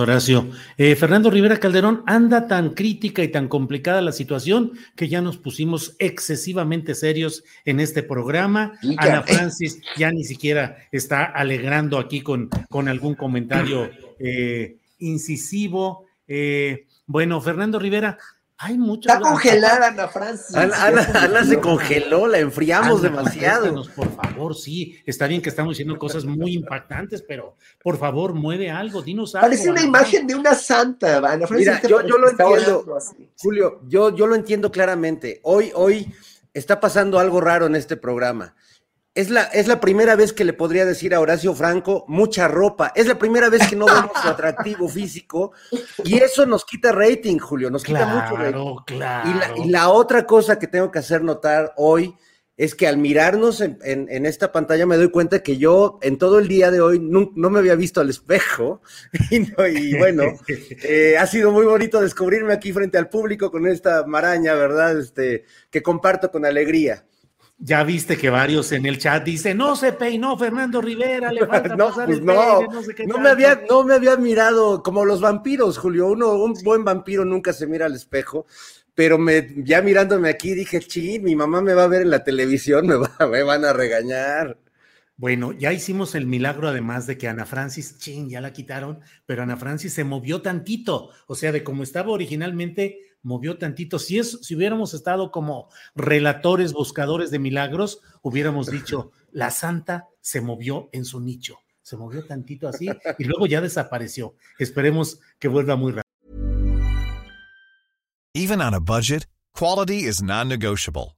Horacio. Eh, Fernando Rivera Calderón, anda tan crítica y tan complicada la situación que ya nos pusimos excesivamente serios en este programa. Ana Francis ya ni siquiera está alegrando aquí con, con algún comentario eh, incisivo. Eh, bueno, Fernando Rivera, hay mucho. Está congelada Ana Francis. Ana, se congeló, la enfriamos demasiado. Por favor, sí. Está bien que estamos diciendo cosas muy impactantes, pero por favor, mueve algo, dinos algo. Parece una imagen de una santa, Ana Francis. Mira, yo, yo lo entiendo, Julio, yo, yo lo entiendo claramente. Hoy, hoy está pasando algo raro en este programa. Es la, es la primera vez que le podría decir a Horacio Franco mucha ropa. Es la primera vez que no vemos su atractivo físico y eso nos quita rating, Julio. Nos quita mucho rating. Claro. Y la, y la otra cosa que tengo que hacer notar hoy es que al mirarnos en, en, en, esta pantalla me doy cuenta que yo en todo el día de hoy no, no me había visto al espejo y, no, y bueno, eh, ha sido muy bonito descubrirme aquí frente al público con esta maraña, ¿verdad? Este, que comparto con alegría. Ya viste que varios en el chat dicen, no se peinó Fernando Rivera, le falta no, pasar pues el no, peine, no, sé qué no tanto". me había, no me había mirado como los vampiros, Julio. Uno, un buen vampiro nunca se mira al espejo, pero me, ya mirándome aquí dije, sí, mi mamá me va a ver en la televisión, me, va, me van a regañar. Bueno, ya hicimos el milagro además de que Ana Francis, chin, ya la quitaron, pero Ana Francis se movió tantito, o sea, de como estaba originalmente, movió tantito. Si, es, si hubiéramos estado como relatores, buscadores de milagros, hubiéramos dicho, la santa se movió en su nicho, se movió tantito así y luego ya desapareció. Esperemos que vuelva muy rápido. Even on a budget, quality is non-negotiable.